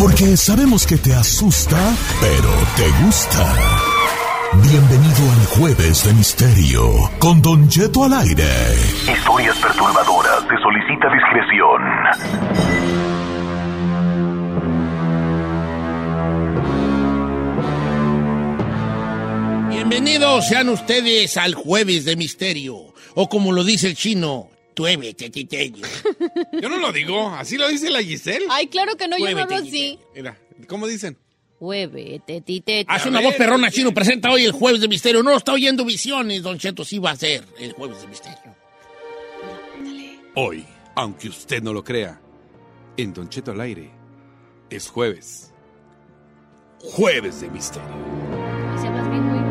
Porque sabemos que te asusta, pero te gusta. Bienvenido al Jueves de Misterio con Don Jeto al aire. Historias perturbadoras. Se solicita discreción. Bienvenidos sean ustedes al Jueves de Misterio. O como lo dice el chino, tueve, tetiteño. Yo no lo digo, así lo dice la Giselle. Ay, claro que no, yo no hablo así. Mira, ¿cómo dicen? Hueve, tetite. Hace una voz perrona, chino. Presenta hoy el Jueves de Misterio. No está oyendo visiones, Don Cheto. Sí va a ser el Jueves de Misterio. Hoy, aunque usted no lo crea, en Don Cheto al aire es jueves. Jueves de misterio.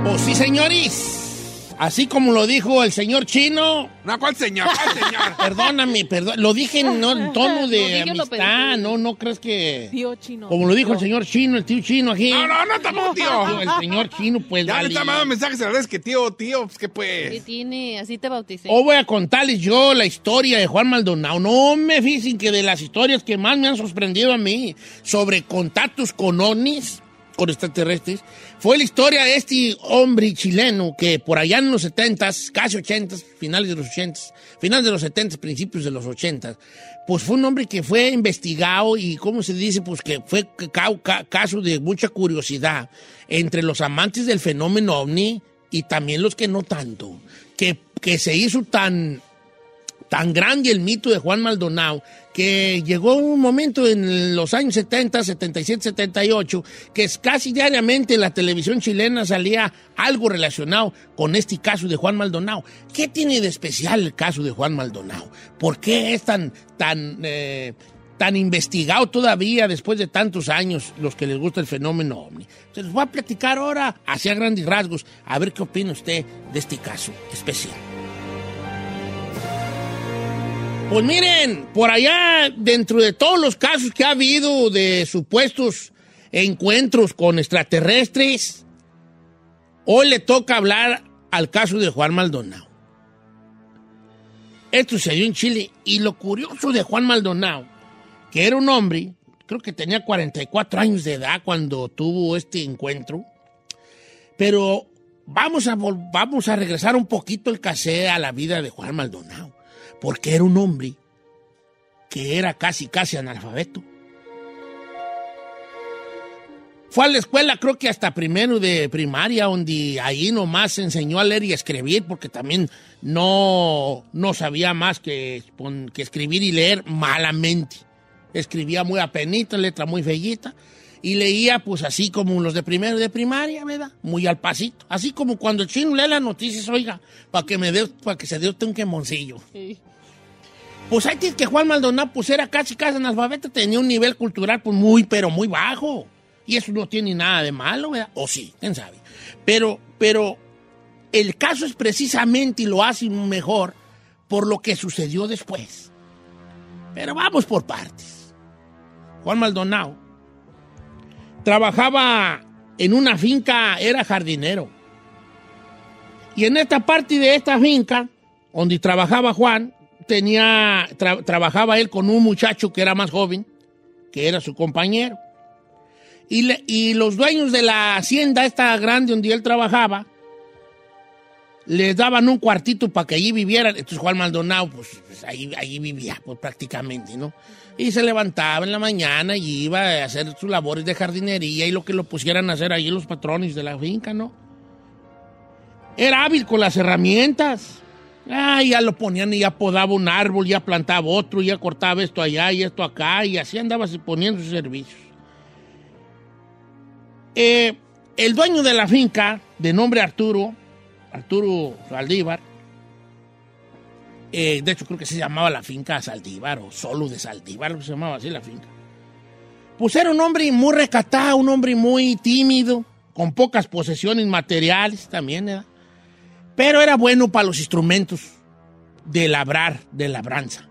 Oh, sí, señores. Así como lo dijo el señor chino. No, ¿cuál señor? ¿Cuál señor? Perdóname, perdón. Lo dije en no, tono de lo amistad. No, no crees que. Tío chino. Como lo dijo el señor chino, el tío chino aquí. No, no, no, tampoco, tío. El señor chino, pues. Ya le está mandando mensajes a la vez que tío, tío, pues qué ¿Qué pues. tiene? Así te bauticé. Hoy voy a contarles yo la historia de Juan Maldonado. No me fíjense que de las historias que más me han sorprendido a mí sobre contactos con ovnis, con extraterrestres, fue la historia de este hombre chileno que por allá en los 70s, casi 80s, finales de los 80s, finales de los 70s, principios de los 80s, pues fue un hombre que fue investigado y, ¿cómo se dice? Pues que fue ca- ca- caso de mucha curiosidad entre los amantes del fenómeno ovni y también los que no tanto, que, que se hizo tan tan grande el mito de Juan Maldonado que llegó un momento en los años 70, 77, 78, que casi diariamente en la televisión chilena salía algo relacionado con este caso de Juan Maldonado. ¿Qué tiene de especial el caso de Juan Maldonado? ¿Por qué es tan, tan, eh, tan investigado todavía después de tantos años los que les gusta el fenómeno ovni? Se los voy a platicar ahora hacia grandes rasgos, a ver qué opina usted de este caso especial. Pues miren, por allá, dentro de todos los casos que ha habido de supuestos encuentros con extraterrestres, hoy le toca hablar al caso de Juan Maldonado. Esto sucedió en Chile y lo curioso de Juan Maldonado, que era un hombre, creo que tenía 44 años de edad cuando tuvo este encuentro, pero vamos a, vamos a regresar un poquito el casé a la vida de Juan Maldonado porque era un hombre que era casi, casi analfabeto. Fue a la escuela, creo que hasta primero de primaria, donde ahí nomás se enseñó a leer y escribir, porque también no, no sabía más que escribir y leer malamente. Escribía muy apenita, letra muy fellita, y leía pues así como los de primero de primaria, ¿verdad? Muy al pasito. Así como cuando el chino lee las noticias, oiga, para que me dé, para que se dé usted un quemoncillo. Pues hay que que Juan Maldonado pues era casi casi analfabeto, tenía un nivel cultural pues muy, pero muy bajo. Y eso no tiene nada de malo, ¿verdad? O sí, quién sabe. Pero, pero el caso es precisamente y lo hace mejor por lo que sucedió después. Pero vamos por partes. Juan Maldonado trabajaba en una finca, era jardinero. Y en esta parte de esta finca, donde trabajaba Juan, tenía, tra- trabajaba él con un muchacho que era más joven, que era su compañero. Y, le- y los dueños de la hacienda esta grande donde él trabajaba, les daban un cuartito para que allí vivieran. Entonces Juan Maldonado, pues, pues, ahí, ahí vivía, pues prácticamente, ¿no? Y se levantaba en la mañana y iba a hacer sus labores de jardinería y lo que lo pusieran a hacer ahí los patrones de la finca, ¿no? Era hábil con las herramientas. Ah, ya lo ponían y ya podaba un árbol, ya plantaba otro, ya cortaba esto allá y esto acá, y así andaba poniendo sus servicios. Eh, el dueño de la finca, de nombre Arturo, Arturo Saldívar, eh, de hecho creo que se llamaba la finca Saldívar o solo de Saldívar, se llamaba así la finca. Pues era un hombre muy recatado, un hombre muy tímido, con pocas posesiones materiales también, ¿eh? pero era bueno para los instrumentos de labrar, de labranza.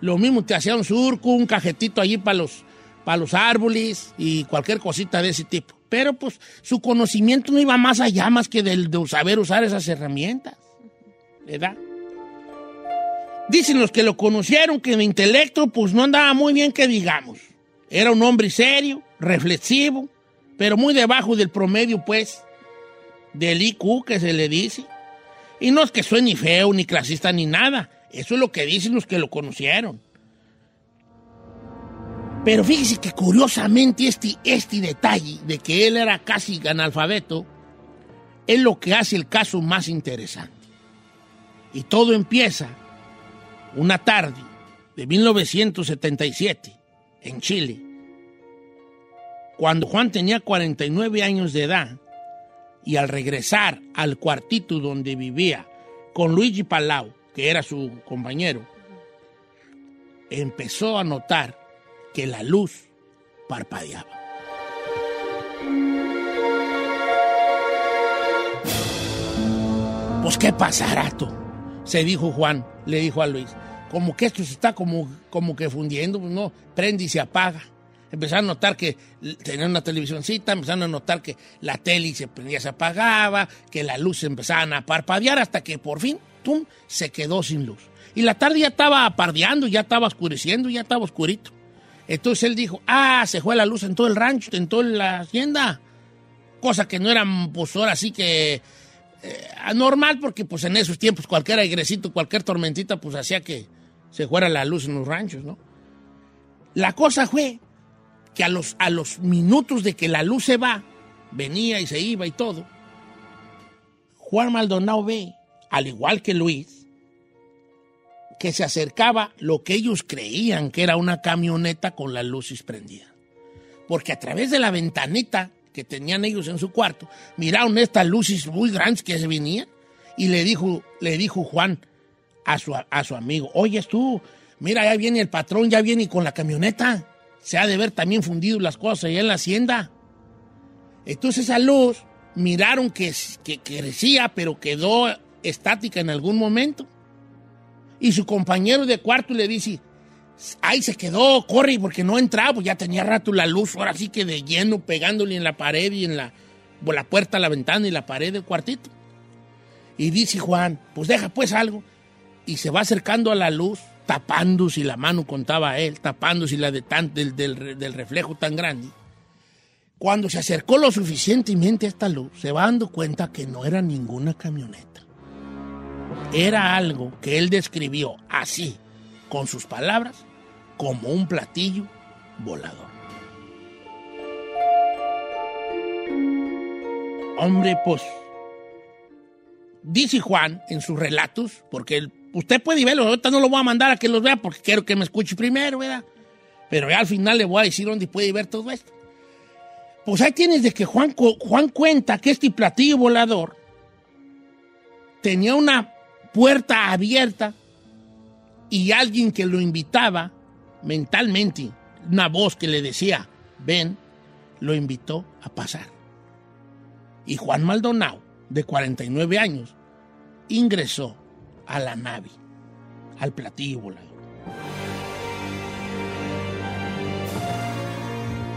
Lo mismo te hacía un surco, un cajetito allí para los, para los árboles y cualquier cosita de ese tipo. Pero pues su conocimiento no iba más allá más que del de saber usar esas herramientas. ¿Verdad? Dicen los que lo conocieron que de intelecto pues no andaba muy bien que digamos. Era un hombre serio, reflexivo, pero muy debajo del promedio pues del IQ que se le dice. Y no es que soy ni feo, ni clasista, ni nada. Eso es lo que dicen los que lo conocieron. Pero fíjese que curiosamente este, este detalle de que él era casi analfabeto es lo que hace el caso más interesante. Y todo empieza una tarde de 1977 en Chile, cuando Juan tenía 49 años de edad y al regresar al cuartito donde vivía con Luigi Palau, que era su compañero, empezó a notar que la luz parpadeaba. Pues qué pasará tú, se dijo Juan, le dijo a Luis. Como que esto se está como, como que fundiendo, pues no, prende y se apaga. Empezaron a notar que tenían una televisioncita, empezaron a notar que la tele se prendía, se apagaba, que las luces empezaban a parpadear hasta que por fin, ¡tum!, se quedó sin luz. Y la tarde ya estaba pardeando, ya estaba oscureciendo, ya estaba oscurito. Entonces él dijo, ah, se fue la luz en todo el rancho, en toda la hacienda. Cosa que no era, pues ahora sí que eh, anormal, porque pues en esos tiempos cualquier airecito, cualquier tormentita, pues hacía que se fuera la luz en los ranchos, ¿no? La cosa fue que a los, a los minutos de que la luz se va, venía y se iba y todo, Juan Maldonado ve, al igual que Luis, que se acercaba lo que ellos creían que era una camioneta con las luces prendidas. Porque a través de la ventanita que tenían ellos en su cuarto, miraron estas luces muy grandes que se venían y le dijo, le dijo Juan a su, a su amigo, oyes tú, mira, ya viene el patrón, ya viene con la camioneta. Se ha de ver también fundido las cosas allá en la hacienda. Entonces esa luz miraron que, que crecía, pero quedó estática en algún momento. Y su compañero de cuarto le dice, ahí se quedó, corre, porque no entraba, pues ya tenía rato la luz, ahora sí que de lleno, pegándole en la pared y en la, por la puerta, la ventana y la pared del cuartito. Y dice Juan, pues deja pues algo. Y se va acercando a la luz, tapando si la mano contaba él, tapando si la de tan, del, del, del reflejo tan grande. Cuando se acercó lo suficientemente a esta luz, se va dando cuenta que no era ninguna camioneta. Era algo que él describió así, con sus palabras, como un platillo volador. Hombre, pues, dice Juan en sus relatos, porque él, usted puede verlo, ahorita no lo voy a mandar a que los vea porque quiero que me escuche primero, ¿verdad? Pero ya al final le voy a decir dónde puede ver todo esto. Pues ahí tienes de que Juan, Juan cuenta que este platillo volador tenía una puerta abierta y alguien que lo invitaba mentalmente, una voz que le decía, ven, lo invitó a pasar. Y Juan Maldonado, de 49 años, ingresó a la nave, al platillo.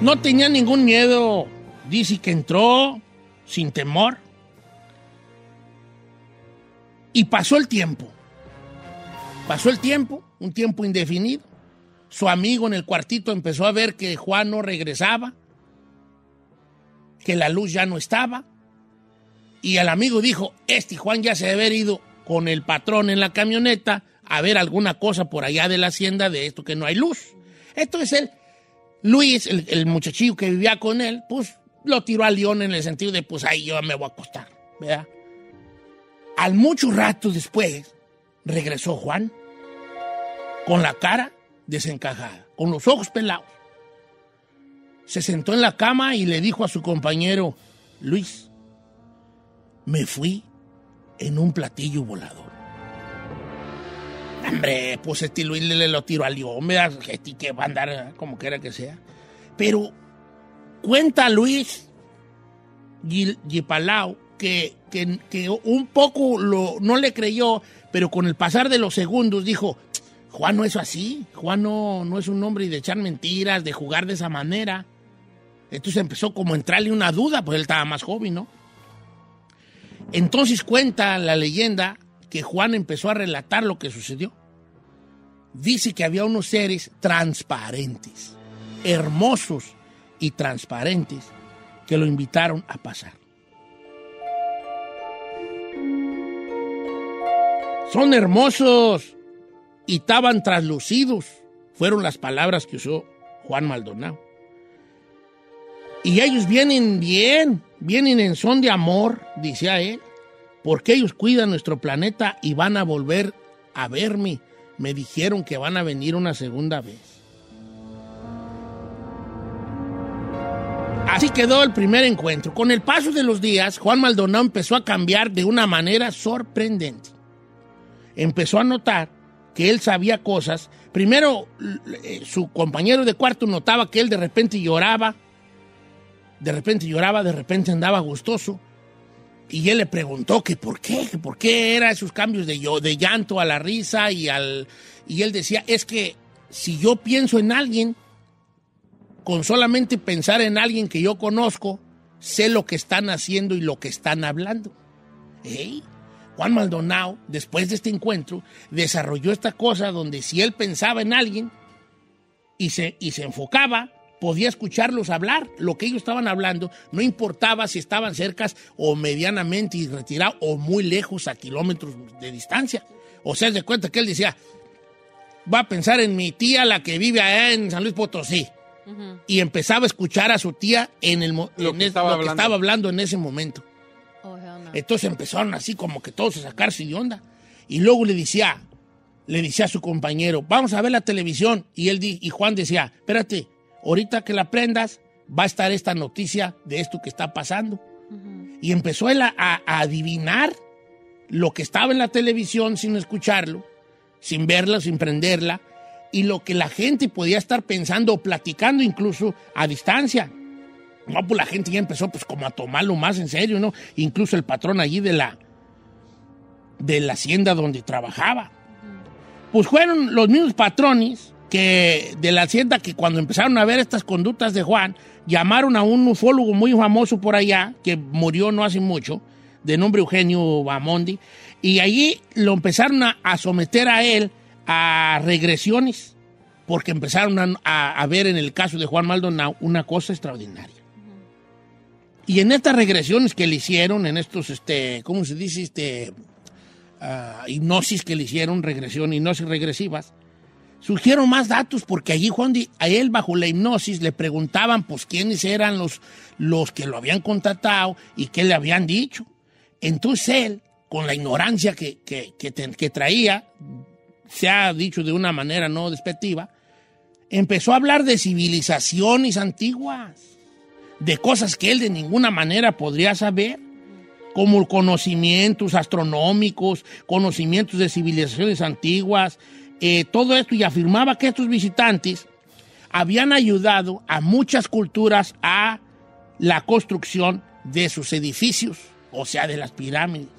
No tenía ningún miedo, dice que entró sin temor. Y pasó el tiempo. Pasó el tiempo, un tiempo indefinido. Su amigo en el cuartito empezó a ver que Juan no regresaba, que la luz ya no estaba. Y el amigo dijo, este Juan ya se debe haber ido con el patrón en la camioneta a ver alguna cosa por allá de la hacienda de esto que no hay luz. Entonces él, Luis, el, el muchachillo que vivía con él, pues lo tiró al león en el sentido de, pues ahí yo me voy a acostar, ¿verdad? Al mucho rato después, regresó Juan con la cara desencajada, con los ojos pelados. Se sentó en la cama y le dijo a su compañero, Luis, me fui en un platillo volador. Hombre, pues este Luis le, lo tiró al ¿verdad? Este que va a andar como quiera que sea. Pero cuenta Luis Gipalau que, que, un poco lo, no le creyó, pero con el pasar de los segundos dijo, Juan no es así, Juan no, no es un hombre de echar mentiras, de jugar de esa manera. Entonces empezó como a entrarle una duda, pues él estaba más joven, ¿no? Entonces cuenta la leyenda que Juan empezó a relatar lo que sucedió. Dice que había unos seres transparentes, hermosos y transparentes, que lo invitaron a pasar. Son hermosos y estaban traslucidos, fueron las palabras que usó Juan Maldonado. Y ellos vienen bien, vienen en son de amor, decía él, porque ellos cuidan nuestro planeta y van a volver a verme. Me dijeron que van a venir una segunda vez. Así quedó el primer encuentro. Con el paso de los días, Juan Maldonado empezó a cambiar de una manera sorprendente. Empezó a notar que él sabía cosas. Primero, eh, su compañero de cuarto notaba que él de repente lloraba, de repente lloraba, de repente andaba gustoso. Y él le preguntó que por qué, que por qué eran esos cambios de, de llanto a la risa y él decía, es que si yo pienso en alguien, con solamente pensar en alguien que yo conozco, sé lo que están haciendo y lo que están hablando. Juan Maldonado, después de este encuentro, desarrolló esta cosa donde si él pensaba en alguien y se, y se enfocaba, podía escucharlos hablar, lo que ellos estaban hablando, no importaba si estaban cercas o medianamente y retirados o muy lejos a kilómetros de distancia. O sea, de cuenta que él decía, va a pensar en mi tía, la que vive allá en San Luis Potosí. Y empezaba a escuchar a su tía en el Lo en que es- estaba lo que estaba hablando en ese momento. Entonces empezaron así como que todos a sacarse de onda. Y luego le decía, le decía a su compañero, vamos a ver la televisión. Y él y Juan decía, espérate, ahorita que la prendas, va a estar esta noticia de esto que está pasando. Y empezó él a, a- a adivinar lo que estaba en la televisión sin escucharlo, sin verla, sin prenderla, y lo que la gente podía estar pensando o platicando incluso a distancia. No, pues la gente ya empezó pues como a tomarlo más en serio, ¿no? Incluso el patrón allí de la, de la hacienda donde trabajaba. Pues fueron los mismos patrones que de la hacienda que cuando empezaron a ver estas conductas de Juan, llamaron a un ufólogo muy famoso por allá, que murió no hace mucho, de nombre Eugenio Bamondi, y allí lo empezaron a, someter a él a regresiones, porque empezaron a ver en el caso de Juan Maldonado una cosa extraordinaria. Y en estas regresiones que le hicieron, en estos, este, ¿cómo se dice? Este, ah, hipnosis que le hicieron, regresión, hipnosis regresivas, surgieron más datos porque allí Juan, a él bajo la hipnosis le preguntaban pues quiénes eran los, los que lo habían contratado y qué le habían dicho. Entonces él, con la ignorancia que, que, que que traía, se ha dicho de una manera no despectiva, empezó a hablar de civilizaciones antiguas, de cosas que él de ninguna manera podría saber, como conocimientos astronómicos, conocimientos de civilizaciones antiguas, eh, todo esto, y afirmaba que estos visitantes habían ayudado a muchas culturas a la construcción de sus edificios, o sea, de las pirámides.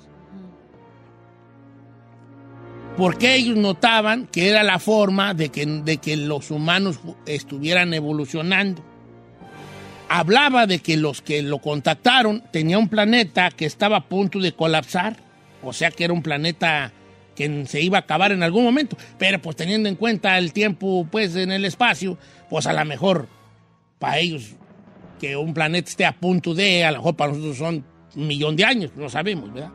Porque ellos notaban que era la forma de que, de que los humanos estuvieran evolucionando. Hablaba de que los que lo contactaron tenía un planeta que estaba a punto de colapsar, o sea que era un planeta que se iba a acabar en algún momento, pero pues teniendo en cuenta el tiempo pues en el espacio, pues a lo mejor para ellos que un planeta esté a punto de, a lo mejor para nosotros son un millón de años, no sabemos, ¿verdad?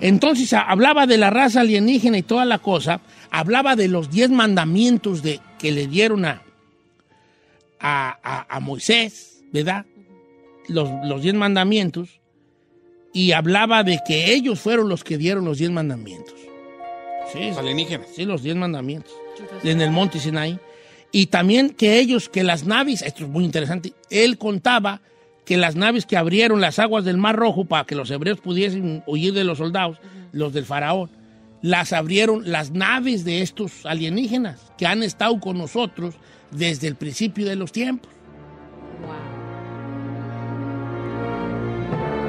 Entonces hablaba de la raza alienígena y toda la cosa, hablaba de los diez mandamientos de, que le dieron a, a, a- a Moisés, ¿verdad? Los, los diez mandamientos, y hablaba de que ellos fueron los que dieron los diez mandamientos. Sí, Los alienígenas. sí, los diez mandamientos en el monte Sinaí. Y también que ellos, que las naves, esto es muy interesante, él contaba que las naves que abrieron las aguas del Mar Rojo para que los hebreos pudiesen huir de los soldados, los del faraón, las abrieron las naves de estos alienígenas que han estado con nosotros desde el principio de los tiempos.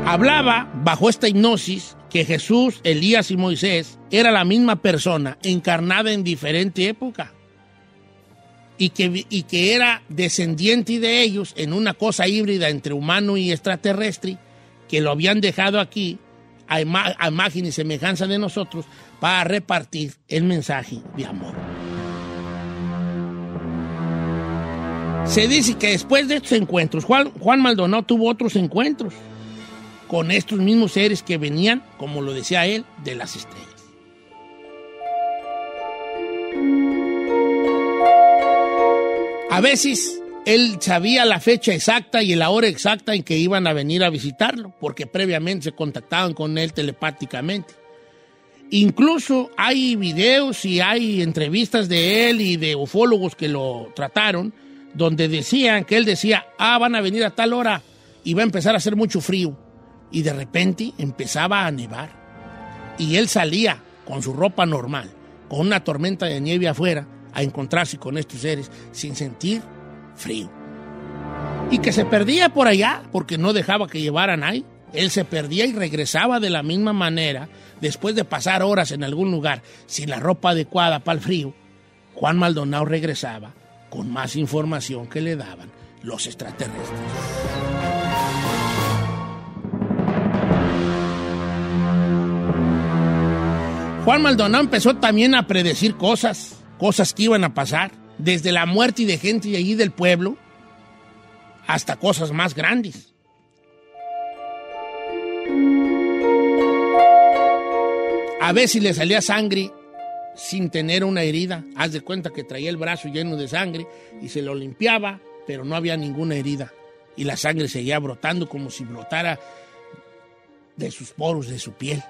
Hablaba bajo esta hipnosis que Jesús, Elías y Moisés era la misma persona encarnada en diferente época y que, y que era descendiente de ellos en una cosa híbrida entre humano y extraterrestre que lo habían dejado aquí a, a imagen y semejanza de nosotros para repartir el mensaje de amor. Se dice que después de estos encuentros, Juan, Juan Maldonado tuvo otros encuentros con estos mismos seres que venían, como lo decía él, de las estrellas. A veces él sabía la fecha exacta y la hora exacta en que iban a venir a visitarlo, porque previamente se contactaban con él telepáticamente. Incluso hay videos y hay entrevistas de él y de ufólogos que lo trataron, donde decían que él decía, ah, van a venir a tal hora y va a empezar a hacer mucho frío. Y de repente empezaba a nevar. Y él salía con su ropa normal, con una tormenta de nieve afuera, a encontrarse con estos seres sin sentir frío. Y que se perdía por allá porque no dejaba que llevaran ahí. Él se perdía y regresaba de la misma manera después de pasar horas en algún lugar sin la ropa adecuada para el frío. Juan Maldonado regresaba con más información que le daban los extraterrestres. Juan Maldonado empezó también a predecir cosas, cosas que iban a pasar, desde la muerte de gente de allí del pueblo hasta cosas más grandes. A veces le salía sangre sin tener una herida. Haz de cuenta que traía el brazo lleno de sangre y se lo limpiaba, pero no había ninguna herida. Y la sangre seguía brotando como si brotara de sus poros, de su piel.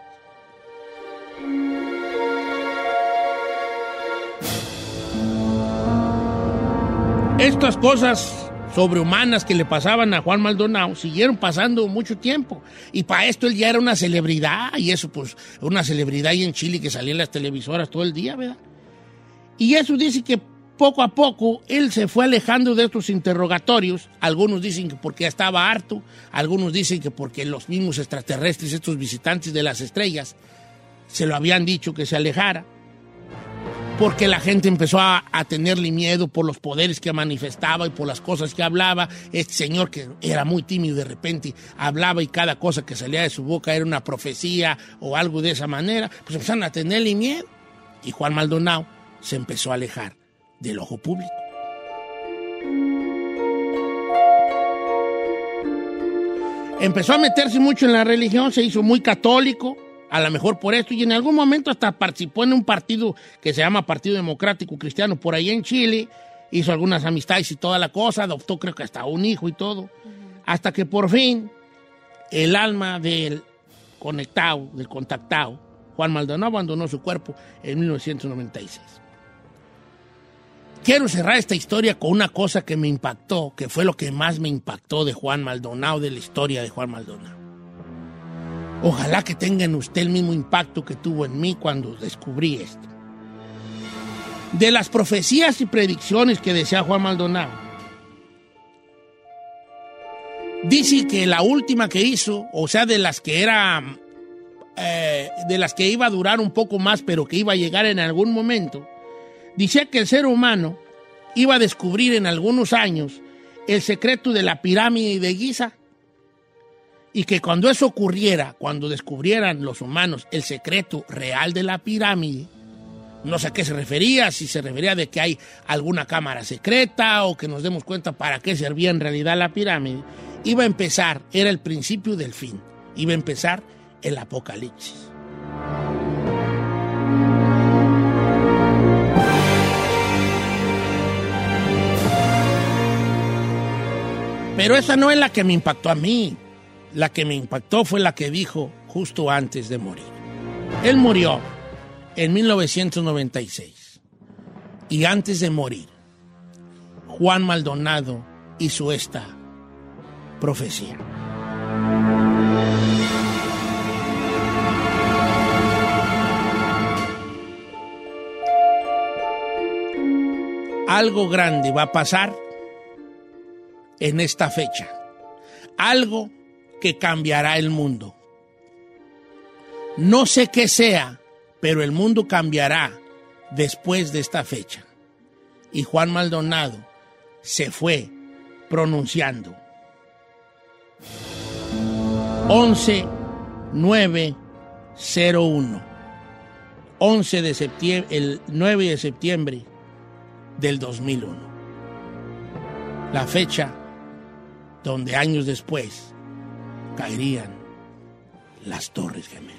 Estas cosas sobrehumanas que le pasaban a Juan Maldonado siguieron pasando mucho tiempo. Y para esto él ya era una celebridad, y eso pues una celebridad ahí en Chile que salía en las televisoras todo el día, ¿verdad? Y eso dice que poco a poco él se fue alejando de estos interrogatorios. Algunos dicen que porque estaba harto, algunos dicen que porque los mismos extraterrestres, estos visitantes de las estrellas, se lo habían dicho que se alejara porque la gente empezó a, tenerle miedo por los poderes que manifestaba y por las cosas que hablaba. Este señor que era muy tímido de repente hablaba y cada cosa que salía de su boca era una profecía o algo de esa manera, pues empezaron a tenerle miedo. Y Juan Maldonado se empezó a alejar del ojo público. Empezó a meterse mucho en la religión, se hizo muy católico, a lo mejor por esto, y en algún momento hasta participó en un partido que se llama Partido Democrático Cristiano por ahí en Chile, hizo algunas amistades y toda la cosa, adoptó creo que hasta un hijo y todo, hasta que por fin el alma del conectado, del contactado, Juan Maldonado abandonó su cuerpo en 1996. Quiero cerrar esta historia con una cosa que me impactó, que fue lo que más me impactó de Juan Maldonado, de la historia de Juan Maldonado. Ojalá que tengan usted el mismo impacto que tuvo en mí cuando descubrí esto. De las profecías y predicciones que decía Juan Maldonado, dice que la última que hizo, o sea, de las que era, eh, de las que iba a durar un poco más, pero que iba a llegar en algún momento, decía que el ser humano iba a descubrir en algunos años el secreto de la pirámide de Giza y que cuando eso ocurriera, cuando descubrieran los humanos el secreto real de la pirámide, no sé a qué se refería, si se refería de que hay alguna cámara secreta o que nos demos cuenta para qué servía en realidad la pirámide, iba a empezar, era el principio del fin, iba a empezar el apocalipsis. Pero esa no es la que me impactó a mí. La que me impactó fue la que dijo justo antes de morir. Él murió en 1996. Y antes de morir, Juan Maldonado hizo esta profecía. Algo grande va a pasar en esta fecha. Algo que cambiará el mundo. No sé qué sea, pero el mundo cambiará después de esta fecha. Y Juan Maldonado se fue pronunciando. 11 9 01 11 de septiembre, el 9 de septiembre del 2001. La fecha donde años después caerían las Torres Gemelas.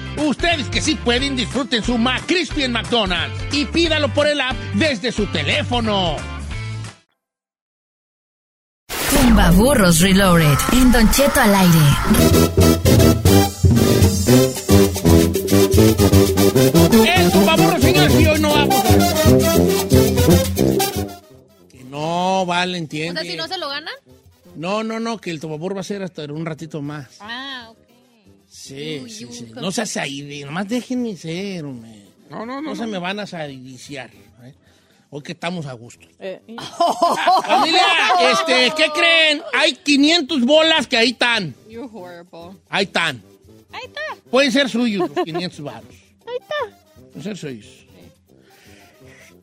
Ustedes que sí pueden, disfruten su McCrispy en McDonald's y pídalo por el app desde su teléfono. Tumba Burros Reloaded. En Don Cheto al aire. El tumbaburro, señores, y hoy no vamos. Que no, vale, O entiende. sea, si no se lo ganan. No, no, no, que el tumbaburro va a ser hasta un ratito más. Ah, ok. Sí, Uy, sí, uy, sí. No seas ahí, nomás déjenme ser, hombre. No, no, no. No se no. me van a sadiciar. ¿eh? Hoy que estamos a gusto. Eh, Familia, este, ¿qué creen? Hay 500 bolas que ahí están. You're horrible. Ahí están. Ahí está. Pueden ser suyos los 500 varos. Ahí está. Pueden ser suyos.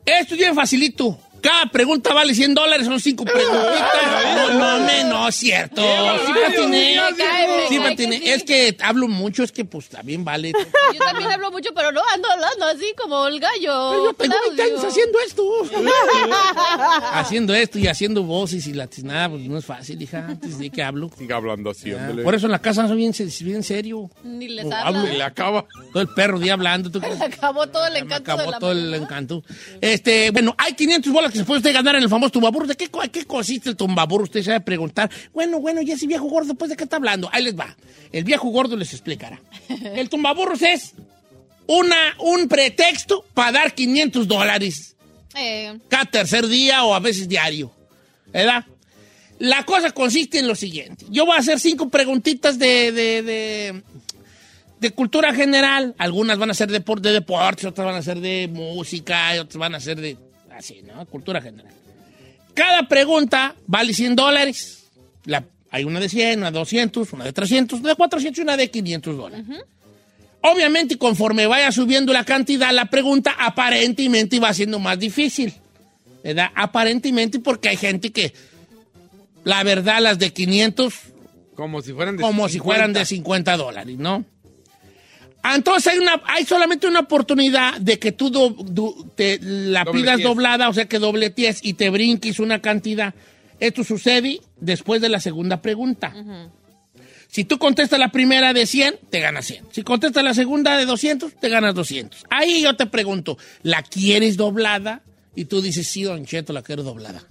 Esto es bien facilito. Cada pregunta vale 100 dólares, son 5 preguntitas. No, no, me, no, es cierto. Sí, patiné. Sí, patiné. Es que hablo mucho, es que pues también vale. Yo también hablo mucho, pero no ando hablando así como el gallo. Pero yo tengo 20 años haciendo esto. haciendo esto y haciendo voces y latinada, pues no es fácil, hija, antes de que hablo. Siga hablando así, ándale. Por eso en la casa soy bien, se- bien serio. Ni les hablo Y le acaba. Todo el perro día hablando. ¿tú crees? Acabó todo el encanto acabó de la todo el encanto. Este, bueno, hay 500 bolas que se puede usted ganar en el famoso tumbaburro. ¿De qué, qué consiste el tumbaburro? Usted se va a preguntar. Bueno, bueno, ya ese viejo gordo, pues, ¿de qué está hablando? Ahí les va. El viejo gordo les explicará. El tumbaburros es una, un pretexto para dar 500 dólares Eh, cada tercer día o a veces diario. ¿Verdad? La cosa consiste en lo siguiente. Yo voy a hacer cinco preguntitas de, de, de, de cultura general. Algunas van a ser de, por- de deportes, otras van a ser de música, otras van a ser de... Así, ¿no? Cultura general. Cada pregunta vale 100 dólares. La- hay una de 100, una de 200, una de 300, una de 400 y una de 500 dólares. Obviamente, conforme vaya subiendo la cantidad, la pregunta aparentemente va siendo más difícil. ¿Verdad? Aparentemente porque hay gente que, la verdad, las de 500, Como si fueran de como si fueran de 50. 50 dólares, ¿no? Ah, Entonces hay, una, hay solamente una oportunidad de que tú do- te, la pidas doblada, o sea que dobletees y te brinques una cantidad. Esto sucede después de la segunda pregunta. Si tú contestas la primera de 100, te ganas 100. Si contestas la segunda de 200, te ganas 200. Ahí yo te pregunto, ¿la quieres doblada? Y tú dices, sí, don Cheto, la quiero doblada.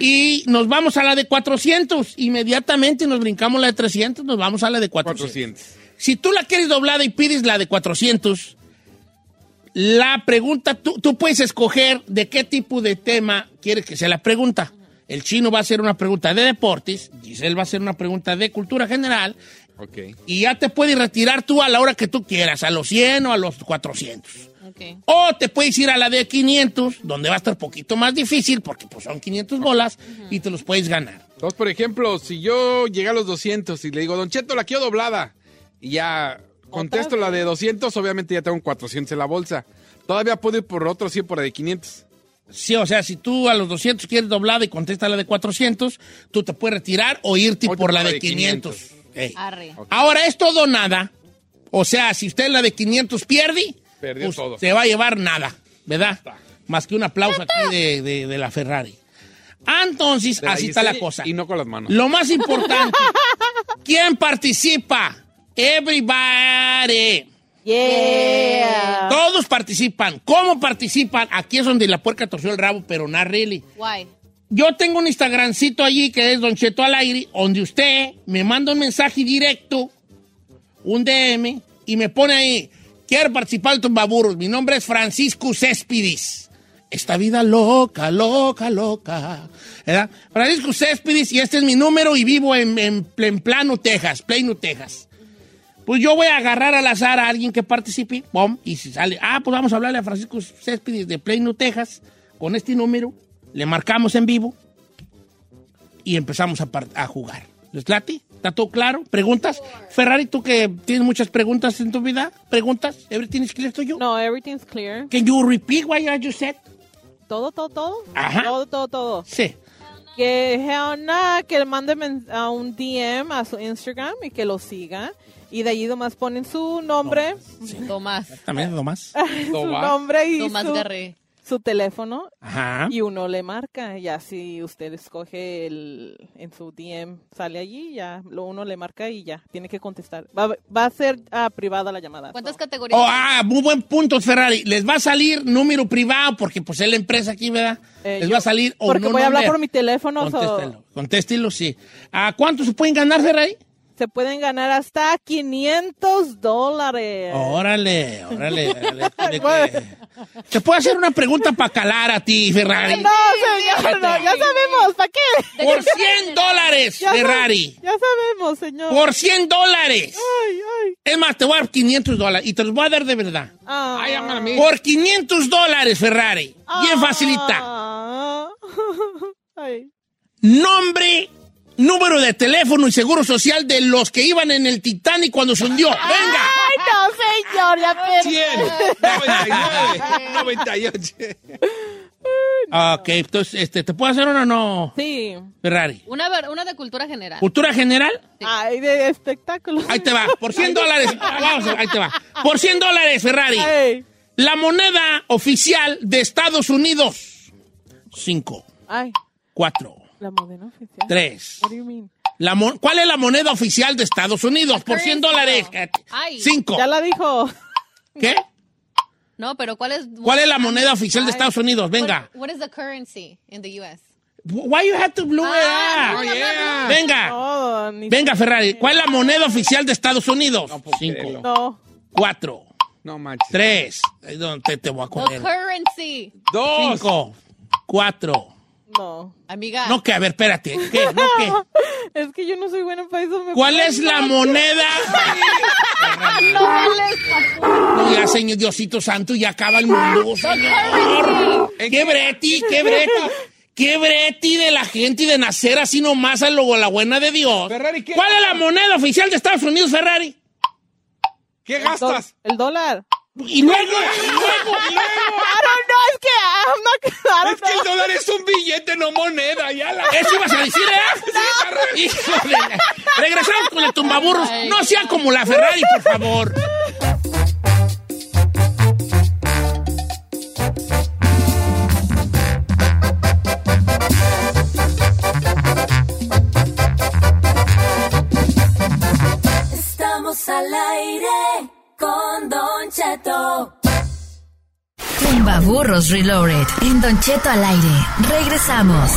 Y nos vamos a la de 400. Inmediatamente nos brincamos la de 300, nos vamos a la de 400. 400. Si tú la quieres doblada y pides la de 400, la pregunta, tú, tú puedes escoger de qué tipo de tema quieres que sea la pregunta. El chino va a hacer una pregunta de deportes, Giselle va a hacer una pregunta de cultura general, Ok. y ya te puedes retirar tú a la hora que tú quieras, a los 100 o a los 400. Ok. O te puedes ir a la de 500, donde va a estar poquito más difícil, porque pues son 500 bolas, y te los puedes ganar. Entonces, por ejemplo, si yo llegué a los 200 y le digo, Don Cheto, la quiero doblada, y ya contesto la de 200, obviamente ya tengo 400 en la bolsa. Todavía puedo ir por otro 100 por la de 500. Sí, o sea, si tú a los 200 quieres doblada y contestas la de 400, tú te puedes retirar o irte por la de 500. Ey. Arre. Ahora es todo nada. O sea, si usted la de 500 pierde, Perdió pues, todo. se va a llevar nada, ¿verdad? Más que un aplauso aquí de, de- de la Ferrari. Ah, Entonces, así está la cosa. Y no con las manos. Lo más importante, ¿quién participa? Everybody. Yeah. Todos participan. ¿Cómo participan? Aquí es donde la puerca torció el rabo, pero no really. Guay. Yo tengo un Instagramcito allí que es Don Cheto al aire, donde usted me manda un mensaje directo, un DM, y me pone ahí, quiero participar en Tumbaburros. Mi nombre es Francisco Céspedes. Esta vida loca, loca, loca. ¿Verdad? Francisco Céspedes, y este es mi número, y vivo en, en, en Plano, Texas, Plano, Texas. Pues yo voy a agarrar al azar a alguien que participe, pum, y si sale, ah, pues vamos a hablarle a Francisco Céspedes de Plano, Texas, con este número, le marcamos en vivo y empezamos a, a jugar. ¿Les late? ¿Está todo claro? ¿Preguntas? Ferrari, tú que tienes muchas preguntas en tu vida, ¿preguntas? ¿Everything is clear to you? No, everything's clear. Can you repeat what you said? Todo, todo, todo. Ajá. Todo, todo, todo. Sí. Que Helena, que le mande a un DM a su Instagram y que lo siga. Y de allí nomás ponen su nombre, Tomás. También, nomás. su Tomás. nombre y Tomás su, Garré. su teléfono. Ajá. Y uno le marca. Ya si usted escoge el, en su DM, sale allí, ya lo uno le marca y ya. Tiene que contestar. Va, va a ser ah, privada la llamada. ¿Cuántas so. categorías? Oh, ah, muy buen punto, Ferrari. Les va a salir número privado, porque pues es la empresa aquí, ¿verdad? Eh, Les yo- va a salir o Porque no voy a hablar por mi teléfono. so- Contéstelo, contéstelo, sí. ¿A cuánto se pueden ganar, Ferrari? Se pueden ganar hasta 500 dólares. Órale, órale. órale, que- Te puedo hacer una pregunta para calar a ti, Ferrari. No, señor, no, ya sabemos, ¿para qué? Por 100 dólares, Ya sab- Ferrari. Ya sabemos, señor. Por 100 dólares. Ay, ay. Es más, te voy a dar 500 dólares y te los voy a dar de verdad. Ah. Ay, ámala a mí. Por 500 dólares, Ferrari. Bien facilita. Ah. Ay. Nombre, número de teléfono y seguro social de los que iban en el Titanic cuando se hundió. Venga. Ay, no, señor, ya perdí. 100, 99, 98. Ok, entonces, este, ¿te puedo hacer una o no, Sí. Ferrari? Una, ver- una de cultura general. ¿Cultura general? Ay, de espectáculos. Ahí te va, por 100 dólares. Vamos, ahí te va. Por 100 dólares, Ferrari. Ay. La moneda oficial de Estados Unidos. 5, Ay, 4, la moneda oficial. 3. What do you mean? La mon- ¿Cuál es la moneda oficial de Estados Unidos? Por 100 dólares. Ay. 5. Ya la dijo. ¿Qué? No, pero ¿cuál es? ¿Cuál es la moneda oficial de Estados Unidos? Venga. What, what is the currency in the U.S.? Why you have to blow it Ah, up? no, no, no. Venga. No, Venga, Ferrari. ¿Cuál es la moneda oficial de Estados Unidos? puedo 5, creerlo. No. 4, No manches. 3. Te, te voy a The correr. currency. Dos. 5, 4. No. Amiga. No, que, a ver, espérate. ¿Qué? No, ¿qué? Es que yo no soy buena para eso. me ¿Cuál es la moneda? No. No, ya, señor Diosito Santo, ya acaba el mundo, señor. ¡Qué breti, qué breti! ¡Qué breti de la gente y de nacer así nomás a lo- la buena de Dios! Ferrari, ¿qué? ¿Cuál es la moneda oficial de Estados Unidos, Ferrari? ¿Qué El gastas? El dólar. Y luego, y luego, I don't know, es que I'm not, I Es que el know. dólar es un billete, no moneda. Ya la... ¿Eso ibas a decir, eh? Híjole. Regresamos con el tumbaburros. No sea como la Ferrari, por favor. Tumbaburros Reloaded. En Don Cheto al aire. Regresamos.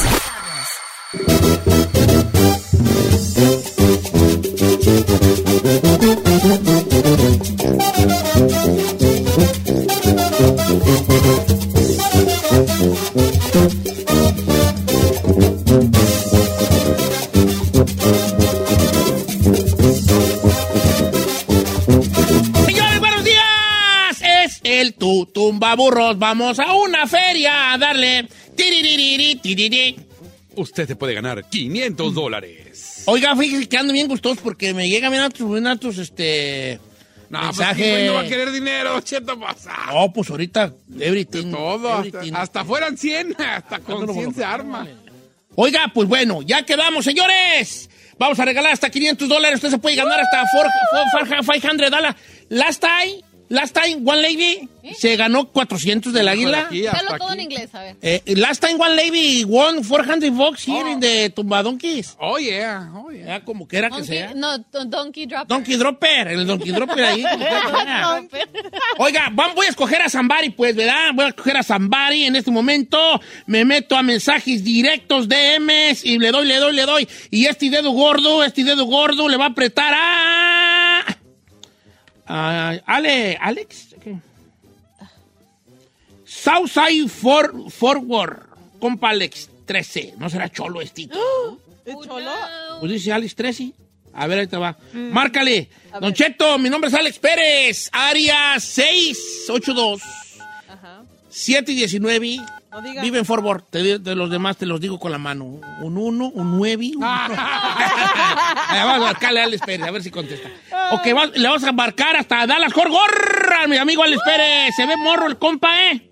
Burros. Vamos a una feria a darle. Usted se puede ganar 500 dólares. Oiga, fíjese que ando bien gustoso porque me llegan bien otros, bien este. No, pues mensajes. ¿quién no va a querer dinero, Cheto pasa. No, pues ahorita, everything. Todo, hasta, everything. hasta fueran 100, hasta con 100 se arma. Oiga, pues bueno, ya quedamos, señores. Vamos a regalar hasta 500 dólares. Usted se puede ganar hasta 400 500 dólares. Last time, last time, one lady se ganó 400 del águila. Dalo todo en inglés, a ver. Eh, last time one lady won 400 bucks here in the Tumbadonkeys. Oh, yeah, oh, yeah. Ya, como quiera que Donkey- sea. No, don- Donkey Dropper. Donkey Dropper, el Donkey Dropper ahí. como quiera que sea. Oiga, vam- voy a escoger a Zambari, pues, ¿verdad? Voy a escoger a Zambari en este momento. Me meto a mensajes directos, DMs, y le doy, le doy, le doy. Y este dedo gordo, este dedo gordo le va a apretar a... a Ale, ¿Alex? ¿Qué? Southside for, Forward, compa Alex 13. ¿No será cholo estito? ¿Es cholo? Pues dice Alex 13. A ver, ahí te va. Márcale. Don Cheto, mi nombre es Alex Pérez. Área 682. Ajá. 7 y 19. No diga. Vive en Fort Worth. Te de los demás te los digo con la mano. Un 1, un 9. Un... Ahí vamos a marcarle a Alex Pérez, a ver si contesta. Ok, va- le vamos a marcar hasta Dallas Worth, mi amigo Alex Pérez. Se ve morro el compa, ¿eh?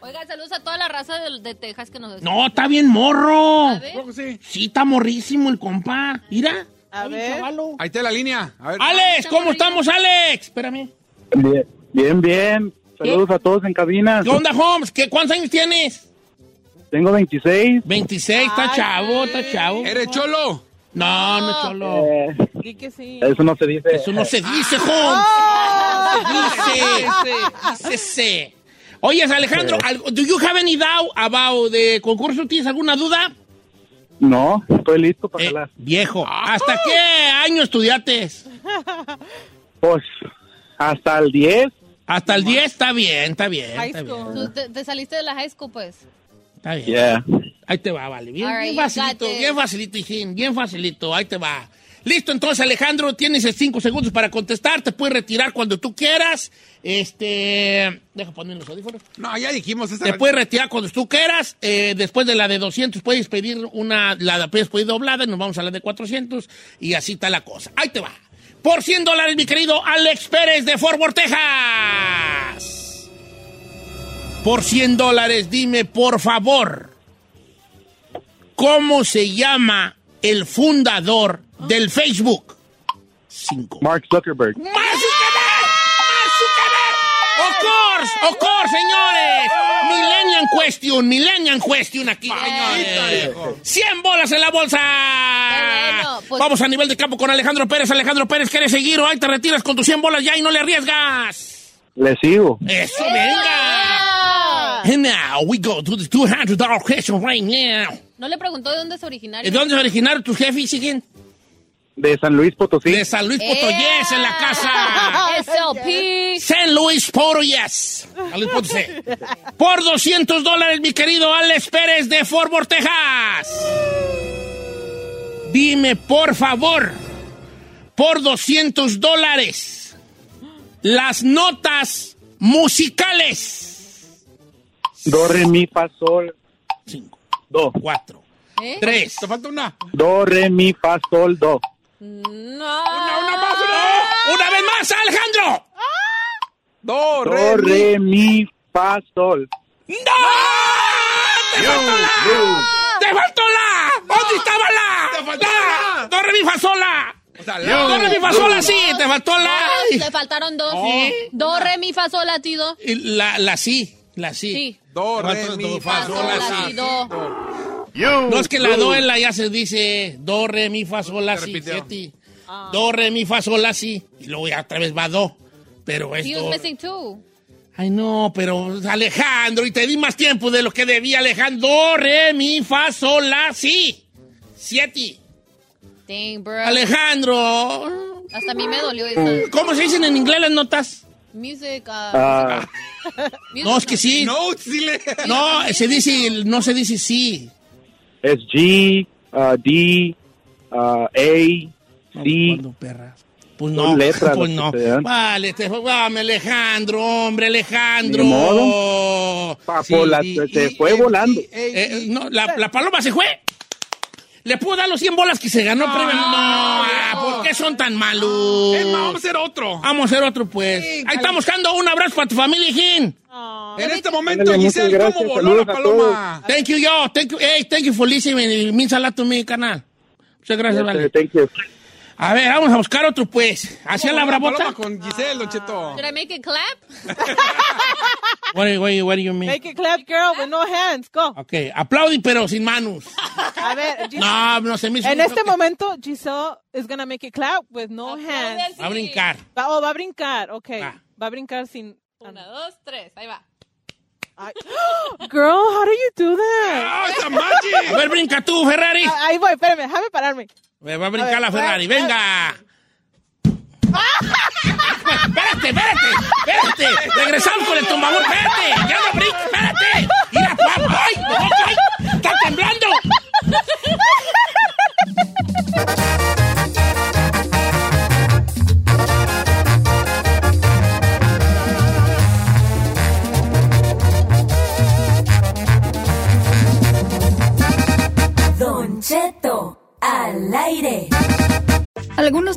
Oiga, saludos a toda la raza de, de Texas que nos escucha. No, está bien morro. A ver. sí? Sí, está morrísimo el compa. Mira. A ver. chavalo. Ahí está la línea. A ver. Alex, ¿cómo estamos, Alex? Espérame. Bien, bien, bien. Saludos a todos en cabina. ¿Qué onda, Holmes? ¿Qué, ¿Cuántos años tienes? Tengo 26. 26, está chavo, está chavo. ¿Eres cholo? No, no es cholo. Eh, Di que sí. eso no se dice. Eso no se dice, Holmes. No se dice. Dícese. Oye, Alejandro, ¿do you have any doubt about the concurso? ¿Tienes alguna duda? No, estoy listo para Eh, jalar. viejo, ¿hasta qué año estudiaste? Pues hasta el 10. Hasta el 10 está bien, está bien, High está bien. school. Tú te, te saliste de la high school, pues. Está bien. Yeah. Ahí te va, vale. Bien, right, bien facilito, bien facilito, hijín, bien facilito. Ahí te va. Listo, entonces, Alejandro, tienes cinco segundos para contestar. Te puedes retirar cuando tú quieras. Este. Deja poner los audífonos. No, ya dijimos. Te puedes retirar cuando tú quieras. Eh, después de la de 200 puedes pedir una, la puedes pedir doblada y nos vamos a la de 400 y así está la cosa. Ahí te va. Por 100 dólares, mi querido Alex Pérez de Fort Worth, Texas. Por 100 dólares, dime por favor, ¿cómo se llama el fundador del Facebook? Cinco. Mark Zuckerberg. ¡Mark Zuckerberg! ¡Mark Zuckerberg! ¡Of course! ¡Of course, señores! Millennium question, Millennium question aquí, señores. 100 bolas en la bolsa. Bueno, pues- Vamos a nivel de campo con Alejandro Pérez. Alejandro Pérez, ¿quieres seguir o ahí te retiras con tus 100 bolas ya y no le arriesgas? Le sigo. ¡Eso, venga! And now we go to the 200 dollar question right now. No le preguntó de dónde es originario. ¿De dónde se originaron tus jefes, siguen? De San Luis Potosí. De San Luis Potosí, yes, en la casa. SLP. San Luis Potosí, yes. San Luis Potosí. Por 200 dólares, mi querido Alex Pérez de Fort Worth, Texas. Dime, por favor, por 200 dólares, las notas musicales. Do, re, mi, fa, sol. 5, Do. 4, ¿Eh? 3. Te falta una. Do, re, mi, fa, sol, do. No. Una, una más, una. ¡Una vez más, Alejandro! Do, Do, re, mi. re, mi, fa, sol. ¡No! ¡Te faltó la! ¡Te faltó la! ¿Dónde estaba la? Te faltó ¡La! la. ¡Do, re, mi, fa, sol, la! O sea, ¡Do, re, mi, fa, sol, la! Sí, te faltó la. Le faltaron dos. Sí. Do, re, mi, fa, sol, la, ti, do. La, la sí, la sí. Sí. Do, re, mi, do, fa, sol, la, si. do. No es que la do en la ya se dice do, re, mi, fa, sol, la, si, siete. Do, re, mi, fa, sol, la, si. Y luego ya otra vez va do. Pero es He was missing two. Ay, no, pero Alejandro, y te di más tiempo de lo que debía, Alejandro. Do, re, mi, fa, sol, la, si. Siete. Dang, bro. Alejandro. Hasta a mí me dolió eso. ¿Cómo se dicen en inglés las notas? Music, uh, Ah, music No, es que sí. No, sí le... No, se dice, no se dice sí. es G, uh, D, uh, A, C. ¿Cuándo, perra? Pues no, letras pues no. te. Vale, te vame, Alejandro, hombre, Alejandro. Modo. Papo, la- se y- fue y- volando. y- eh, no, la, la paloma se fue. ¿Le puedo dar los 100 bolas que se ganó el premio? No, ah, ¿por qué son tan malos? Es más, vamos a hacer otro. Vamos a hacer otro, pues. Sí, Ahí estamos buscando un abrazo para tu familia, Jin. En este momento, Giselle, gracias, ¿cómo voló la paloma? Thank you, yo. Thank you, hey, thank you for listening. Means a lot to me, canal. Muchas gracias, vale. Thank you. A ver, vamos a buscar otro, pues. ¿Hacia la ¿Cómo voló bravota? con Giselle, Don Cheto? Should I make it clap? What, do- what do you- what do you mean? Make it clap, girl, with no hands. Go. Ok, aplaudi, pero sin manos. A ver, Giselle. No, no se me hizo. En este que momento, Giselle is gonna make it clap with no hands. Va a brincar. Va, oh, va a brincar, ok. Va. Va a brincar sin... Una, dos, tres. Ahí va. Girl, how do you do that? ¡Ah, esa A magic! ver, brinca tú, Ferrari. Ah, Ahí voy, espérame, déjame pararme. Me va a brincar A ver, la Ferrari. ver. Venga. espérate, espérate, espérate. Regresamos con el tumbador. Espérate. Ya no brinques, espérate. Mira, papá. Ay. Está temblando.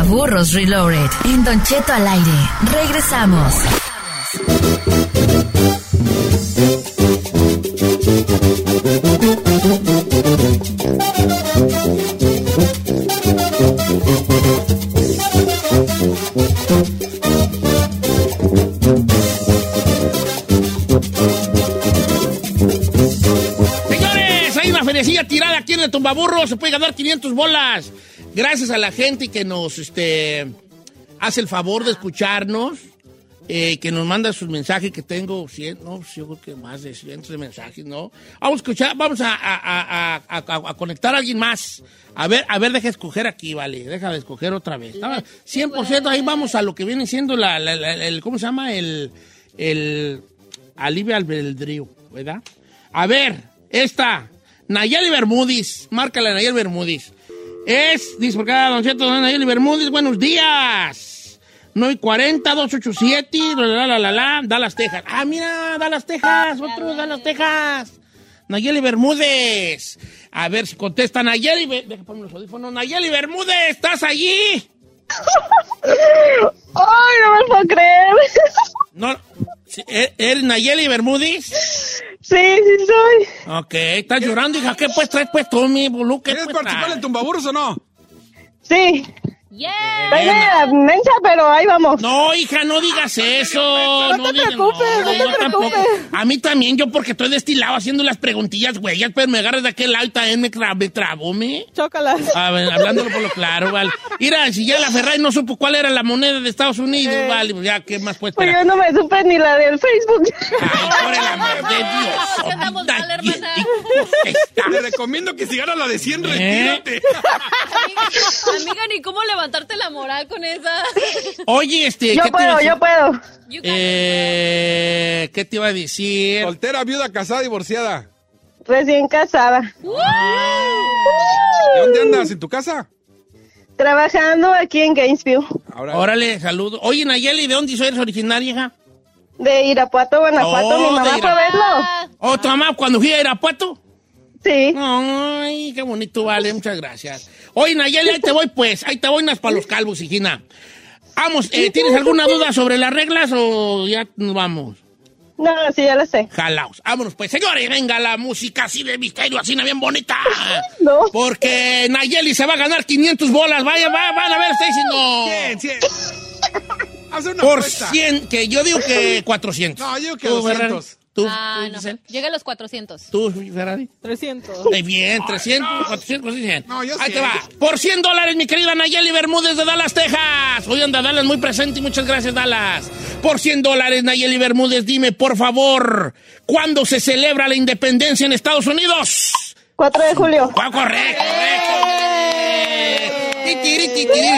Tumbaburros Reloaded. En Don Cheto al aire. Regresamos. Señores, hay una feriecilla tirada aquí en el tumbaburro. Se puede ganar 500 bolas. Gracias a la gente que nos este, hace el favor de escucharnos. eh, que nos manda sus mensajes que tengo 100, no, pues yo creo que más de cientos de mensajes, ¿no? Vamos a escuchar, vamos a, a- a- a- a- a conectar a alguien más. A ver, a ver, deja escoger aquí, vale, deja de escoger otra vez. Estaba 100%, ahí vamos a lo que viene siendo la, la- la- el, ¿cómo se llama? El, el alivio albedrío, ¿verdad? A ver, esta, Nayeli Bermúdez, márcala Nayeli Bermúdez. Es, dice por acá, Don Cheto, Nayeli Bermúdez, buenos días. 940 287 la, la, la, la, la, Dallas, Texas. Ah, mira, Dallas, Texas, otro Dallas, Texas. Nayeli Bermúdez. A ver si contesta Nayeli. Deja ponerme los audífonos. Nayeli Bermúdez, ¿estás allí? ¡Ay, no me puedo creer! No, ¿e- ¿Eres Nayeli Bermúdez? Sí, sí soy. Ok, estás llorando, hija. ¿Qué pues traes pues tú, mi boluque? ¿Quieres participar en Tumbaburros o no? Sí. Yeah. Estoy mensa, pero ahí vamos. No, hija, no digas eso. No te digas- preocupes, no te yo tampoco. preocupes. A mí también, yo porque estoy destilado haciendo las preguntillas, güey. Pero me agarras de aquel lado y también me, tra- me trabó, me. Chócalas. A ver, hablándolo por lo claro, vale. Mira, si ya la Ferrari no supo cuál era la moneda de Estados Unidos, vale, pues ya, ¿qué más puede Pues yo no me supe ni la del Facebook. Ay, por el amor de Dios. ¿Qué andamos mal, hermana? Te recomiendo que si gana la de 100, ¿Eh? retírate. Amiga, amiga, ni cómo le levantarte la moral con esa. Oye, este. Yo ¿qué te iba a puedo, yo puedo. Eh, ¿Qué te iba a decir? Soltera, viuda, casada, divorciada. Recién casada. ¿Y dónde andas? ¿En tu casa? Trabajando aquí en Gainesville. Órale, saludo. Oye, Nayeli, ¿de dónde eres originaria, hija? De Irapuato, Guanajuato. Oh, Mi mamá fue a verlo. ¿O tu mamá cuando fui a Irapuato? Sí. Ay, qué bonito, vale, muchas gracias. Oye, Nayeli, ahí te voy, pues. Ahí te voy unas para los calvos, hijina. Vamos, eh, ¿tienes alguna duda sobre las reglas o ya nos vamos? No, sí, ya lo sé. Jalaos. Vámonos, pues. Señores, venga la música así de misterio, así de bien bonita. No. Porque Nayeli se va a ganar 500 bolas. Vaya, va, van a ver, está diciendo. 100, 100. Haz una Por apuesta. 100, que yo digo que 400. No, yo digo que ¿Tú, Ferrari? 200. ¿Tú, Ah, tú, no. Llega a los 400. ¿Tú, Ferrari? 300. Muy bien, 300, 400, 100. No, yo Ahí sí. te va. Por 100 dólares, mi querida Nayeli Bermúdez de Dallas, Texas. Hoy anda Dallas muy presente y muchas gracias, Dallas. Por 100 dólares, Nayeli Bermúdez, dime, por favor, ¿cuándo se celebra la independencia en Estados Unidos? 4 de julio. Ah, correcto, correcto. Titiri, titiri.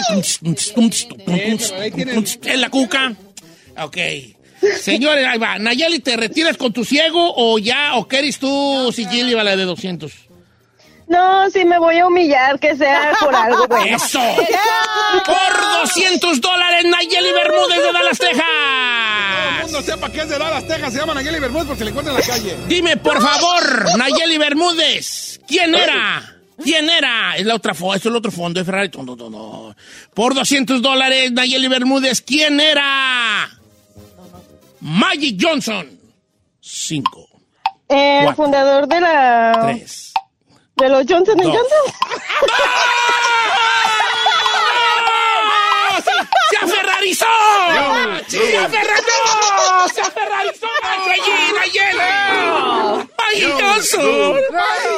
En la cuca. Ok. Señores, ahí va. Nayeli, ¿te retiras con tu ciego o ya, o quieres tú, Sigili, la de 200? No, sí me voy a humillar, que sea por algo bueno. ¡Eso! Por 200 dólares, Nayeli Bermúdez de Dallas, Todo el Texas. mundo sepa que es de Dallas, Texas. Se llama Nayeli Bermúdez porque se le encuentra en la calle. Dime, por favor, Nayeli Bermúdez, ¿quién era? ¿Quién era? Es la otra foto, es el otro fondo de Ferrari. No, no, no, no. Por 200 dólares, Nayeli Bermúdez, ¿quién era? Magic Johnson. Cinco, Eh, El Cuatro. fundador de la... tres. De los Johnson Dos. Johnson. ¡Se aferrarizó! ¡Se aferrarizó! ¡Se aferrarizó! ¡Nayeli, Nayeli! ¡Magic Johnson!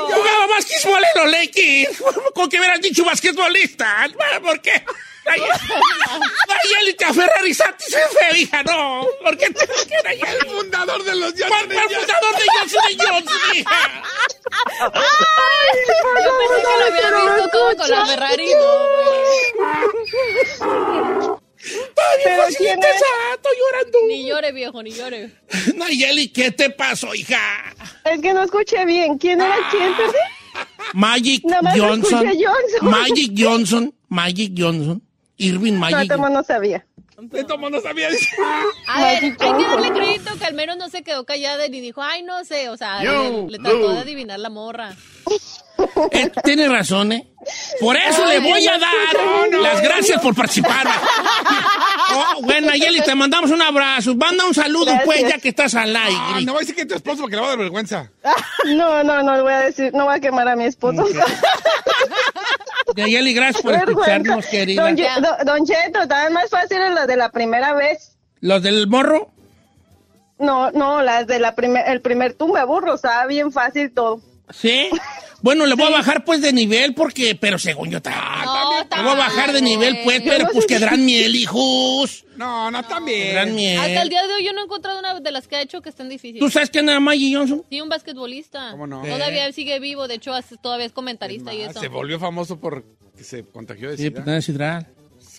Jugaba basquetbol en los Lakers. Con que hubieran dicho basquetbolista. ¿Por qué? Nayeli, Nayeli, te aferrarizaste y se fue, hija. No. ¿Por qué te? El fundador de los ¿Cuál Johnson el fundador de Johnson Johnson, hija? Yo pensé que lo había visto todo con la Ferrari. No, ¿Pero quién esa, Estoy llorando. Ni llore, viejo, ni llore. Nayeli, ¿qué te pasó, hija? Es que no escuché bien. ¿Quién era quién, perdón? Magic Johnson. Magic Johnson. Magic Johnson. Irving No, Magic. Tomo no sabía. De tomo no sabía. A ver, hay que darle crédito que al menos no se quedó callada ni dijo, ay, no sé, o sea, You, le, le trató de adivinar la morra. Eh, tiene razón, ¿eh? Por eso le voy a dar las gracias por participar. Bueno, Nayeli, te mandamos un abrazo. Manda un saludo, Gracias. pues, ya que estás al Ah, aire. no va a decir que es tu esposo porque le va a dar vergüenza. No, no, no le voy a decir, no voy a quemar a mi esposo. Nayeli, gracias por Vergüenza. escucharnos, querida. Don, don- don Cheto, estaba más fácil la de la primera vez. Los del morro. No, no, las de la primer, el primer tumbaburro, estaba bien fácil todo. ¿Sí? Bueno, le voy a bajar, pues, de nivel, porque, pero según yo, ta- No, le voy a bajar de nivel, pues, pero pues quedarán miel, hijos. No, no, también. Quedarán Hasta el miel. día de hoy yo no he encontrado una de las que ha hecho que estén difíciles. ¿Tú sabes quién era Magic Johnson? Sí, un basquetbolista. ¿Cómo no? Todavía sigue vivo, de hecho, todavía es comentarista y eso. se volvió famoso por que se contagió de Sí, pues, nada, Sidral.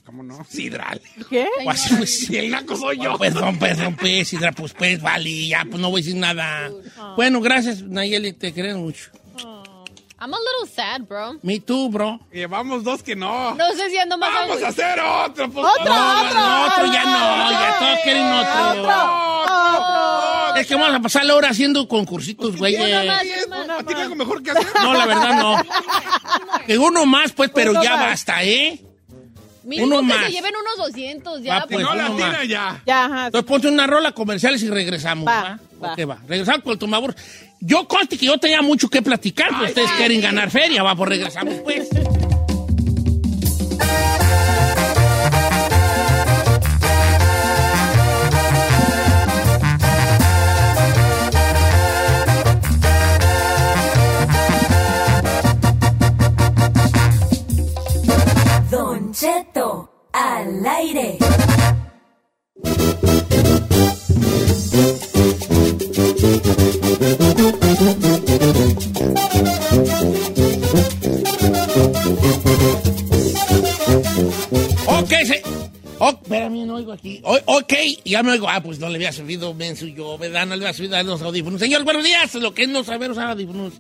¿Cómo no? Sidral. ¿Qué? Pues, pues, el naco soy yo. Perdón, perdón, pues, Sidra, pues, pues, vale, ya, pues, no voy a decir nada. Bueno, gracias, Nayeli, te queremos mucho. I'm a little sad, bro. Me too, bro. Llevamos dos que no. No sé si ando más Vamos a hacer otro. Pues, ¡Otro, No, otro! no, otro ya no, ya todos quieren otro. Es que vamos a pasar la hora haciendo concursitos, güey. Uno más, ¿Y es- uno más. ¿A ti algo mejor que hacer? No, la verdad no. Que uno más, pues, pero Uno ya más. basta, ¿eh? Mínimo Uno que más. se lleven unos 200 ya. Va, Que pues, no uno la tira ya. Ya, ajá. Entonces ponte una rola comerciales y regresamos, Va, ¿va? va. Ok, va. Regresamos con el tomador. Yo conste que yo tenía mucho que platicar, pero ustedes quieren ganar feria, va, pues regresamos, pues. Ok, ya me oigo. Ah, pues no le había subido menso yo, ¿verdad? No le había subido a los audífonos. Señor, buenos días. Lo que es no saber usar audífonos.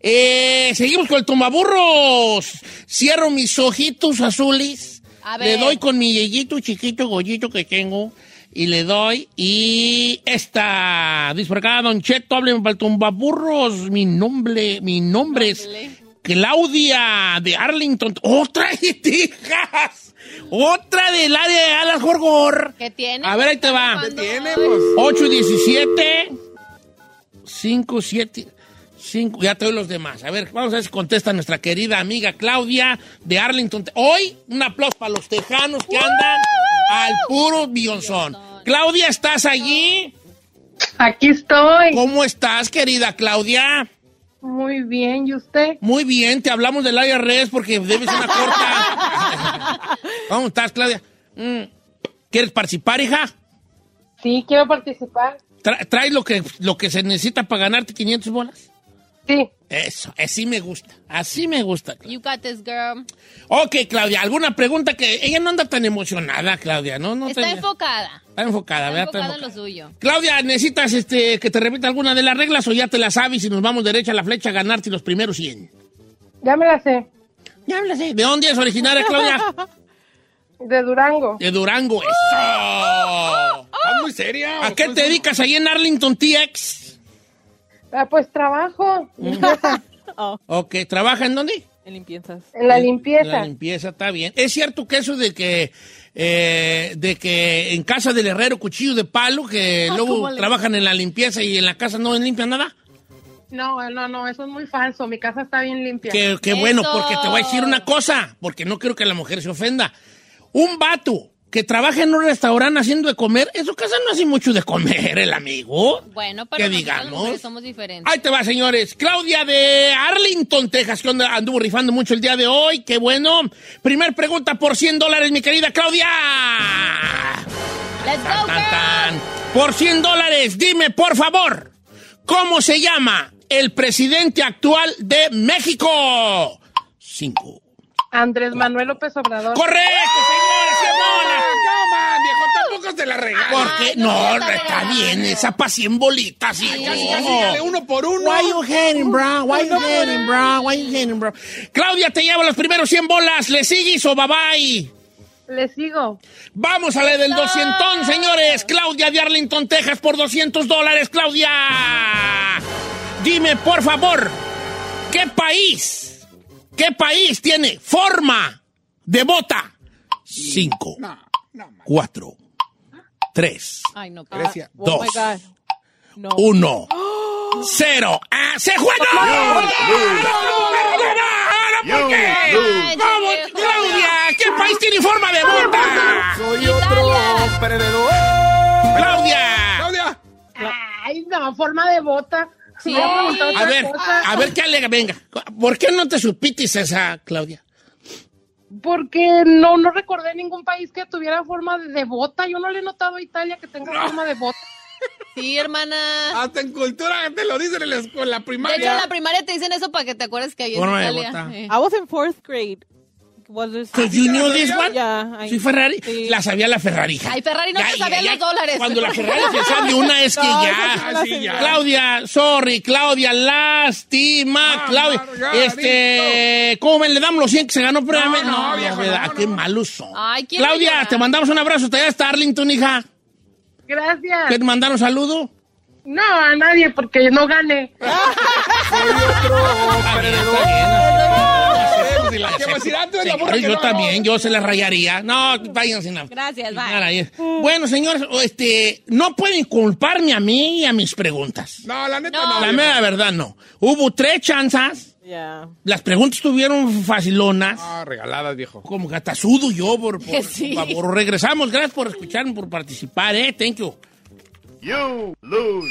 Eh, seguimos con el tumbaburros. Cierro mis ojitos azules. A Le ver. doy con mi yeyito chiquito, gollito que tengo. Y le doy. Y esta. Dice por acá, Don Cheto, hábleme para el tumbaburros. Mi nombre, mi nombre es Claudia de Arlington. ¡Otra de Texas! ¡Otra del área de Alas Gorgor! ¿Qué tiene? A ver, ahí te va. ¿Cuándo? 8 y 17. 5, 7. 5. Ya te doy los demás. A ver, vamos a ver si contesta nuestra querida amiga Claudia de Arlington. Hoy, un aplauso para los tejanos que andan al puro billonzón. Claudia, ¿estás allí? Aquí estoy. ¿Cómo estás, querida Claudia? Muy bien, ¿y usted? Muy bien, te hablamos del IRS porque debes una corta. ¿Cómo estás, Claudia? Mm. ¿Quieres participar, hija? Sí, quiero participar. Tra- ¿Traes lo que, lo que se necesita para ganarte 500 bolas? Sí. Eso, así me gusta, así me gusta. You got this, girl. Ok, Claudia, ¿alguna pregunta que ella no anda tan emocionada, Claudia? No, no Está enfocada. Está enfocada, ¿verdad? Está enfocada en enfocada. lo suyo. Claudia, ¿necesitas este, que te repita alguna de las reglas o ya te las sabes y nos vamos derecha a la flecha a ganarte los primeros 100? Ya me la sé. Ya me la sé. ¿De dónde es originaria, Claudia? De Durango. De Durango, eso. ¿Estás muy seria? ¿A qué te dedicas ahí en Arlington, TX? Ah, pues trabajo. Ok, ¿trabaja en dónde? En limpiezas. En la limpieza. La limpieza está bien. ¿Es cierto que eso de que eh, de que en casa del herrero cuchillo de palo, que luego ¿cómo le- trabajan en la limpieza y en la casa no limpian nada? No, no, no, eso es muy falso. Mi casa está bien limpia. Que, que bueno, porque te voy a decir una cosa, porque no quiero que la mujer se ofenda. Un vato que trabaja en un restaurante haciendo de comer, en su casa no hace mucho de comer, el amigo. Bueno, Que pero las digamos. somos diferentes. Ahí te va, señores. Claudia de Arlington, Texas, que anduvo rifando mucho el día de hoy. Qué bueno. Primer pregunta por 100 dólares, mi querida Claudia. Let's go. Por 100 dólares, dime, por favor, ¿cómo se llama el presidente actual de México? Cinco. Andrés Manuel López Obrador. ¡Correcto, señores! ¡100 dólares! ¡Cama, viejo! Tampoco se la regalas. Porque no, no está bien, esa para 100 bolitas. hijo. Casi, casi, dale uno por uno. Why you hating, bro? Why you hating, bro? Why you hating, bro? Claudia te lleva los primeros 100 bolas. ¿Le sigues o bye bye? Le sigo. Vamos a la del 200, señores. Claudia de Arlington, Texas, por 200 dólares. Claudia, dime, por favor, ¿qué país, qué país tiene forma de bota? Cinco, cuatro, tres, Ay, no. Grecia. Oh Dos. No. uno, cero. ¡Ah, se juega! ¡No! ¿Por qué? ¿Cómo? Claudia, ¿qué país tiene forma de bota? Soy otro perdedor. Claudia. Claudia. Ay, no, forma de bota. Sí, A ver, cosa. a ver qué alega. Venga, ¿por qué no te supitis esa, Claudia? Porque no, no recordé ningún país que tuviera forma de, de bota. Yo no le he notado a Italia que tenga forma de bota. Sí, hermana. Hasta en cultura te lo dicen en la escuela De primaria. hecho, en la primaria te dicen eso para que te acuerdes que ahí en Forma de Italia. bota. eh. I was in fourth grade. Was this- So you knew this one? Yeah, I- ¿Soy Ferrari? Sí. La sabía la Ferrari. Ay, Ferrari no Ya, te ya, sabían ya, los dólares. Cuando la Ferrari se sabe una es que No, ya. esa sí me la sí, sé ya. bien. Claudia, sorry, Claudia, lástima, Ah, Claudia. Margarito. Este, ¿cómo me le damos los 100 que se ganó premio? No, no, de viejo, verdad, no, qué malos son. Ay, Claudia, te mandamos un abrazo, te hasta Arlington, hija. Gracias. ¿Quieres mandar un saludo? No, a nadie, porque no gané. Soy otro Está bien, perdedor. está bien. Tú eres la burra que yo no también, yo se la rayaría. No, vayan sin nada. Gracias, bye. Bueno, señores, este, no pueden culparme a mí y a mis preguntas. No, la neta No. no. La mera verdad, no. Hubo tres chanzas. Yeah. Las preguntas estuvieron facilonas. Ah, regaladas, viejo. Como sudo yo por, por, Sí. por- regresamos. Gracias por escucharme, por participar, eh. Thank you. You lose.